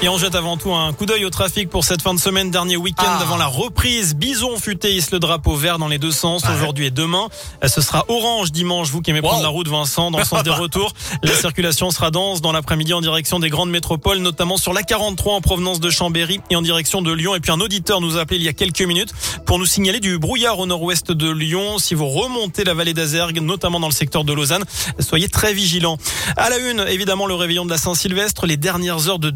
Et on jette avant tout un coup d'œil au trafic pour cette fin de semaine, dernier week-end Ah. avant la reprise. Bison futé hisse le drapeau vert dans les deux sens Ah aujourd'hui et demain. Euh, Ce sera orange dimanche, vous qui aimez prendre Wow. la route Vincent, dans le sens des retours. La circulation sera dense dans l'après-midi en direction des grandes métropoles, notamment sur la 43 en provenance de Chambéry et en direction de Lyon. Et puis un auditeur nous a appelé il y a quelques minutes pour nous signaler du brouillard au nord-ouest de Lyon. Si vous remontez la vallée d'Azergue, notamment dans le secteur de Lausanne, soyez très vigilants. À la une, évidemment, le réveillon de la Saint-Sylvestre, les dernières heures de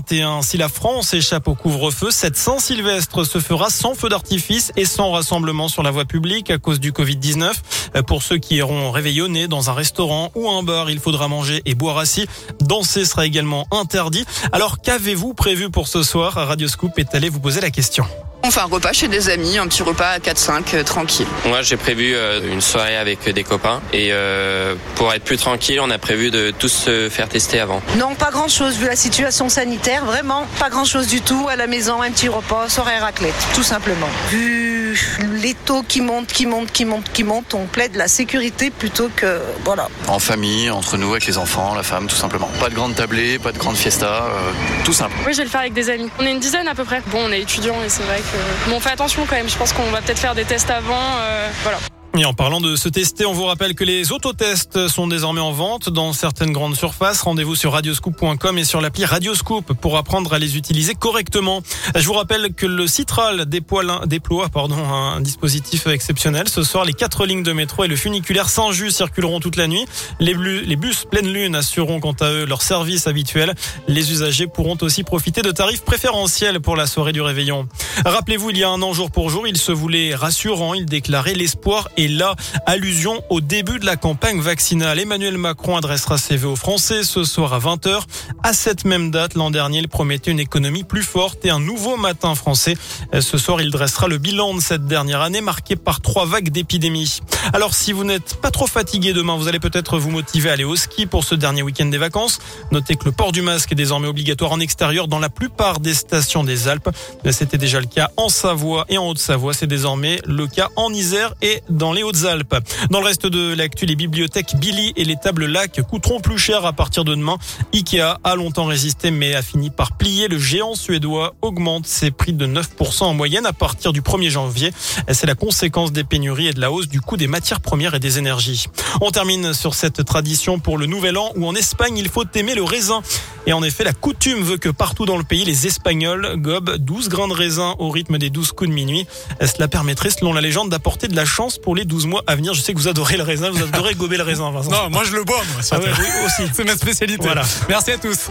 2021. Si la France échappe au couvre-feu, cette Saint-Sylvestre se fera sans feu d'artifice et sans rassemblement sur la voie publique à cause du Covid-19. Euh, Pour ceux qui iront réveillonner dans un restaurant ou un bar, il faudra manger et boire assis. Danser sera également interdit. Alors qu'avez-vous prévu pour ce soir? Radio Scoop est allé vous poser la question. On fait un repas chez des amis, un petit repas à 4-5, euh, tranquille. Moi, j'ai prévu euh, une soirée avec des copains et euh, pour être plus tranquille, on a prévu de tous se faire tester avant. Non, pas grand chose vu la situation sanitaire, vraiment pas grand chose du tout. À la maison, un petit repas, soirée raclette, tout simplement. Vu les taux qui montent, qui montent, qui montent, qui montent, on plaide la sécurité plutôt que. Voilà. En famille, entre nous, avec les enfants, la femme, tout simplement. Pas de grande tablée, pas de grande fiesta, euh, tout simple. Oui, je vais le faire avec des amis. On est une dizaine à peu près. Bon, on est étudiants et c'est vrai que. Bon, on fait attention quand même. Je pense qu'on va peut-être faire des tests avant. euh, voilà. Et en parlant de se tester, on vous rappelle que les autotests sont désormais en vente dans certaines grandes surfaces. Rendez-vous sur radioscoop.com et sur l'appli Radioscoop pour apprendre à les utiliser correctement. Je vous rappelle que le Citral déploie, un dispositif exceptionnel. Ce soir, les quatre lignes de métro et le funiculaire Saint-Just circuleront toute la nuit. Les, blu- les bus pleine lune assureront quant à eux leur service habituel. Les usagers pourront aussi profiter de tarifs préférentiels pour la soirée du réveillon. Rappelez-vous, il y a un an jour pour jour, il se voulait rassurant. Il déclarait l'espoir là, allusion au début de la campagne vaccinale. Emmanuel Macron adressera ses vœux aux Français ce soir à 20h. À cette même date, l'an dernier, il promettait une économie plus forte et un nouveau matin français. Ce soir, il dressera le bilan de cette dernière année marquée par trois vagues d'épidémie. Alors, si vous n'êtes pas trop fatigué demain, vous allez peut-être vous motiver à aller au ski pour ce dernier week-end des vacances. Notez que le port du masque est désormais obligatoire en extérieur dans la plupart des stations des Alpes. C'était déjà le cas en Savoie et en Haute-Savoie. C'est désormais le cas en Isère et dans les Hautes-Alpes. Dans le reste de l'actu, les bibliothèques Billy et les tables lac coûteront plus cher à partir de demain. Ikea a longtemps résisté mais a fini par plier. Le géant suédois augmente ses prix de 9% en moyenne à partir du 1er janvier. C'est la conséquence des pénuries et de la hausse du coût des matières premières et des énergies. On termine sur cette tradition pour le nouvel an où en Espagne il faut aimer le raisin. Et en effet, la coutume veut que partout dans le pays, les Espagnols gobent 12 grains de raisin au rythme des 12 coups de minuit. Cela permettrait, selon la légende, d'apporter de la chance pour les 12 mois à venir? Je sais que vous adorez le raisin, vous adorez gober le raisin, Vincent. Non, moi je le bois, moi. Ah ouais, oui, aussi. C'est ma spécialité. Voilà. Merci à tous.